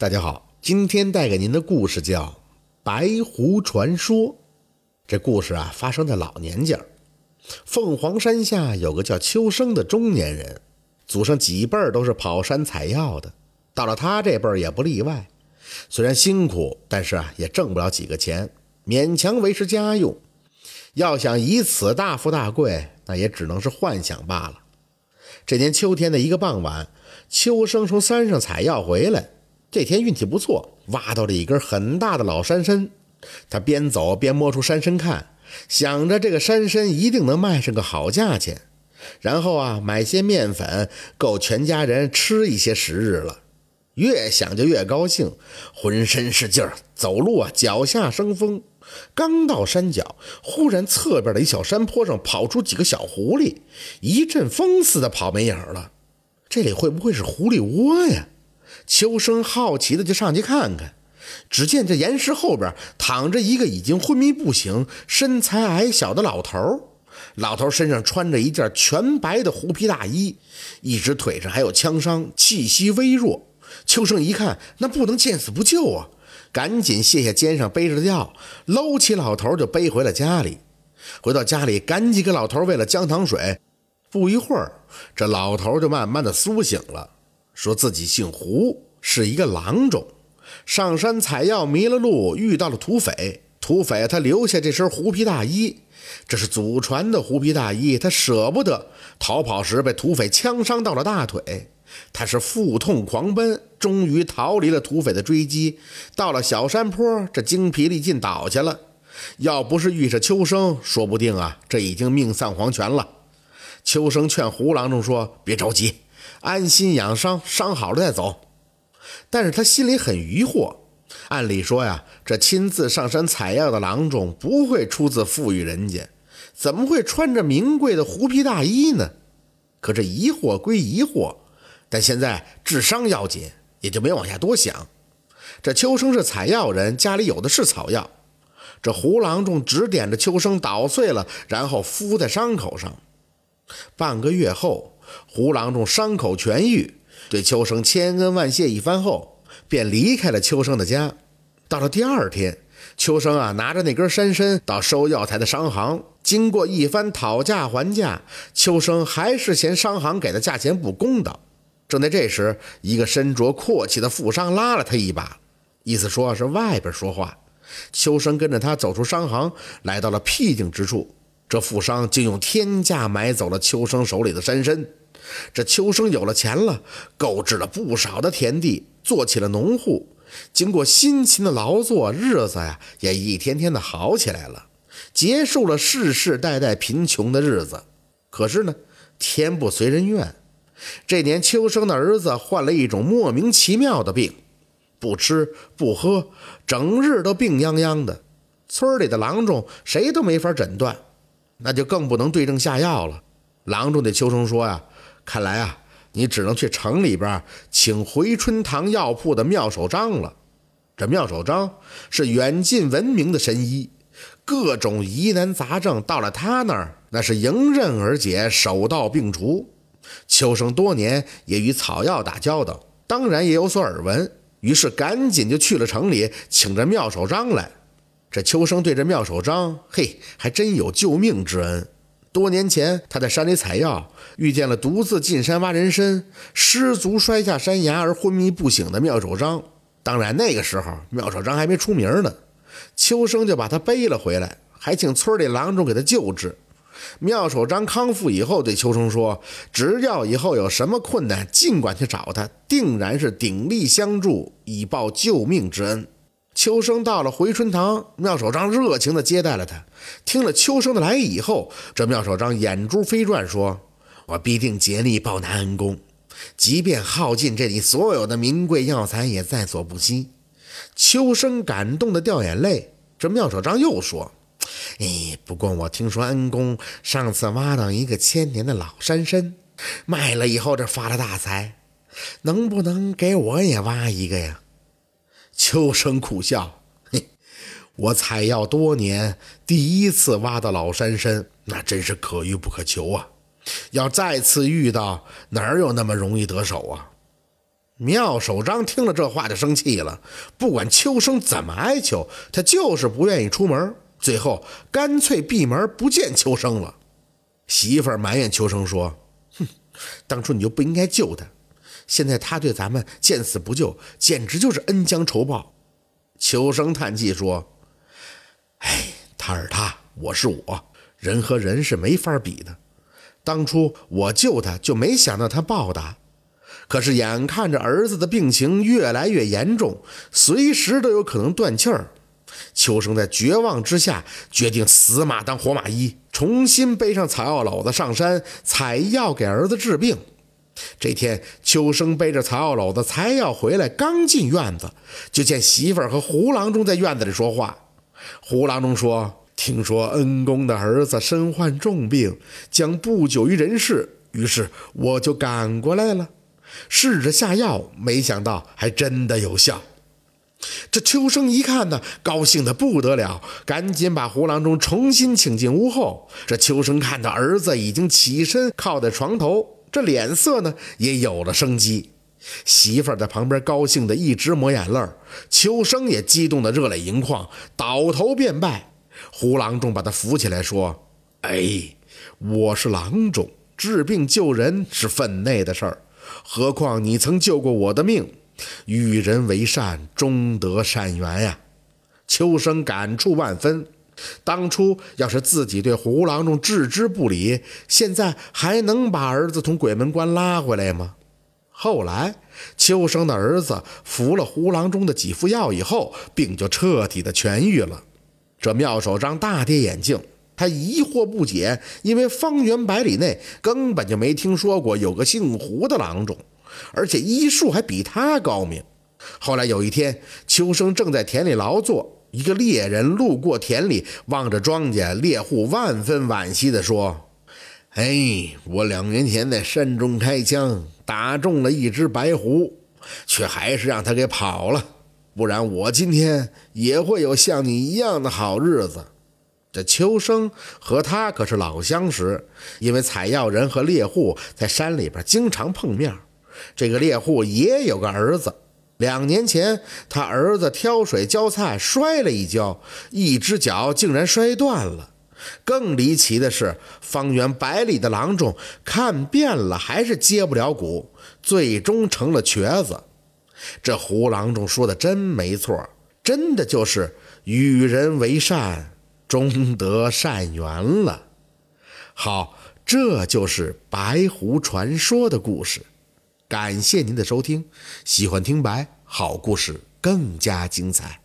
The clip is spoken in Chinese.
大家好，今天带给您的故事叫《白狐传说》。这故事啊，发生在老年间凤凰山下有个叫秋生的中年人，祖上几辈儿都是跑山采药的，到了他这辈儿也不例外。虽然辛苦，但是啊，也挣不了几个钱，勉强维持家用。要想以此大富大贵，那也只能是幻想罢了。这年秋天的一个傍晚，秋生从山上采药回来。这天运气不错，挖到了一根很大的老山参。他边走边摸出山参看，想着这个山参一定能卖上个好价钱。然后啊，买些面粉够全家人吃一些时日了。越想就越高兴，浑身是劲儿，走路啊脚下生风。刚到山脚，忽然侧边的一小山坡上跑出几个小狐狸，一阵风似的跑没影了。这里会不会是狐狸窝呀？秋生好奇的就上去看看，只见这岩石后边躺着一个已经昏迷不醒、身材矮小的老头。老头身上穿着一件全白的狐皮大衣，一只腿上还有枪伤，气息微弱。秋生一看，那不能见死不救啊，赶紧卸下肩上背着的药，搂起老头就背回了家里。回到家里，赶紧给老头喂了姜糖水。不一会儿，这老头就慢慢的苏醒了。说自己姓胡，是一个郎中，上山采药迷了路，遇到了土匪。土匪他留下这身狐皮大衣，这是祖传的狐皮大衣，他舍不得。逃跑时被土匪枪伤到了大腿，他是腹痛狂奔，终于逃离了土匪的追击，到了小山坡，这精疲力尽倒下了。要不是遇上秋生，说不定啊，这已经命丧黄泉了。秋生劝胡郎中说：“别着急。”安心养伤，伤好了再走。但是他心里很疑惑。按理说呀，这亲自上山采药的郎中不会出自富裕人家，怎么会穿着名贵的狐皮大衣呢？可这疑惑归疑惑，但现在治伤要紧，也就没往下多想。这秋生是采药人，家里有的是草药。这胡郎中指点着秋生捣碎了，然后敷在伤口上。半个月后。胡郎中伤口痊愈，对秋生千恩万谢一番后，便离开了秋生的家。到了第二天，秋生啊拿着那根山参到收药材的商行，经过一番讨价还价，秋生还是嫌商行给的价钱不公道。正在这时，一个身着阔气的富商拉了他一把，意思说是外边说话。秋生跟着他走出商行，来到了僻静之处。这富商竟用天价买走了秋生手里的山参。这秋生有了钱了，购置了不少的田地，做起了农户。经过辛勤的劳作，日子呀也一天天的好起来了，结束了世世代代贫穷的日子。可是呢，天不随人愿，这年秋生的儿子患了一种莫名其妙的病，不吃不喝，整日都病殃殃的。村里的郎中谁都没法诊断，那就更不能对症下药了。郎中对秋生说呀。看来啊，你只能去城里边请回春堂药铺的妙手张了。这妙手张是远近闻名的神医，各种疑难杂症到了他那儿，那是迎刃而解，手到病除。秋生多年也与草药打交道，当然也有所耳闻，于是赶紧就去了城里，请这妙手张来。这秋生对这妙手张，嘿，还真有救命之恩。多年前，他在山里采药，遇见了独自进山挖人参、失足摔下山崖而昏迷不醒的妙手章。当然，那个时候妙手章还没出名呢。秋生就把他背了回来，还请村里郎中给他救治。妙手章康复以后，对秋生说：“只要以后有什么困难，尽管去找他，定然是鼎力相助，以报救命之恩。”秋生到了回春堂，妙手章热情地接待了他。听了秋生的来意以后，这妙手章眼珠飞转，说：“我必定竭力报答恩公，即便耗尽这里所有的名贵药材，也在所不惜。”秋生感动的掉眼泪。这妙手章又说：“哎，不过我听说恩公上次挖到一个千年的老山参，卖了以后这发了大财，能不能给我也挖一个呀？”秋生苦笑：“ 嘿，我采药多年，第一次挖到老山参，那真是可遇不可求啊！要再次遇到，哪有那么容易得手啊？”妙手章听了这话就生气了，不管秋生怎么哀求，他就是不愿意出门，最后干脆闭门不见秋生了。媳妇埋怨秋生说：“哼，当初你就不应该救他，现在他对咱们见死不救，简直就是恩将仇报。”秋生叹气说：“哎，他是他，我是我，人和人是没法比的。当初我救他，就没想到他报答。可是眼看着儿子的病情越来越严重，随时都有可能断气儿。”秋生在绝望之下，决定死马当活马医，重新背上草药篓子上山采药给儿子治病。这天，秋生背着草药篓子采药回来，刚进院子，就见媳妇儿和胡郎中在院子里说话。胡郎中说：“听说恩公的儿子身患重病，将不久于人世，于是我就赶过来了，试着下药，没想到还真的有效。”这秋生一看呢，高兴的不得了，赶紧把胡郎中重新请进屋后。这秋生看到儿子已经起身靠在床头，这脸色呢也有了生机。媳妇儿在旁边高兴的一直抹眼泪儿秋生也激动的热泪盈眶，倒头便拜。胡郎中把他扶起来说：“哎，我是郎中，治病救人是分内的事儿，何况你曾救过我的命。”与人为善，终得善缘呀！秋生感触万分。当初要是自己对胡郎中置之不理，现在还能把儿子从鬼门关拉回来吗？后来，秋生的儿子服了胡郎中的几副药以后，病就彻底的痊愈了。这妙手张大跌眼镜，他疑惑不解，因为方圆百里内根本就没听说过有个姓胡的郎中。而且医术还比他高明。后来有一天，秋生正在田里劳作，一个猎人路过田里，望着庄稼，猎户万分惋惜地说：“哎，我两年前在山中开枪，打中了一只白狐，却还是让他给跑了。不然我今天也会有像你一样的好日子。”这秋生和他可是老相识，因为采药人和猎户在山里边经常碰面。这个猎户也有个儿子，两年前他儿子挑水浇菜摔了一跤，一只脚竟然摔断了。更离奇的是，方圆百里的郎中看遍了，还是接不了骨，最终成了瘸子。这胡郎中说的真没错，真的就是与人为善，终得善缘了。好，这就是白狐传说的故事。感谢您的收听，喜欢听白好故事更加精彩。